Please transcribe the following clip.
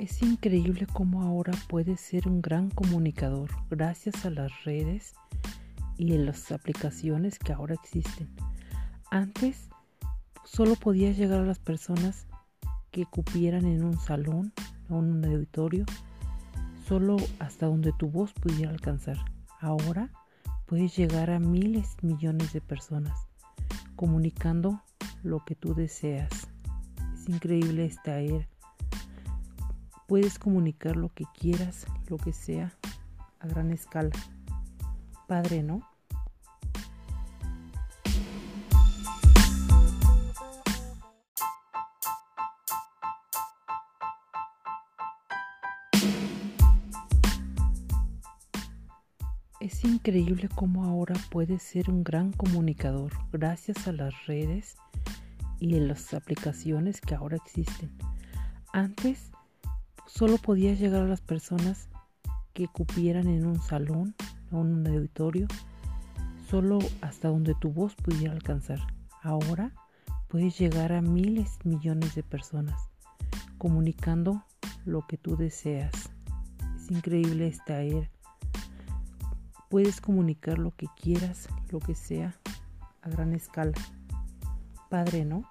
Es increíble cómo ahora puedes ser un gran comunicador gracias a las redes y en las aplicaciones que ahora existen. Antes solo podías llegar a las personas que cupieran en un salón o en un auditorio, solo hasta donde tu voz pudiera alcanzar. Ahora puedes llegar a miles, millones de personas comunicando lo que tú deseas. Es increíble esta era. Puedes comunicar lo que quieras, lo que sea, a gran escala. Padre, ¿no? Es increíble cómo ahora puedes ser un gran comunicador gracias a las redes y en las aplicaciones que ahora existen. Antes solo podías llegar a las personas que cupieran en un salón o en un auditorio, solo hasta donde tu voz pudiera alcanzar. Ahora puedes llegar a miles, millones de personas comunicando lo que tú deseas. Es increíble esta era. Puedes comunicar lo que quieras, lo que sea, a gran escala. Padre, ¿no?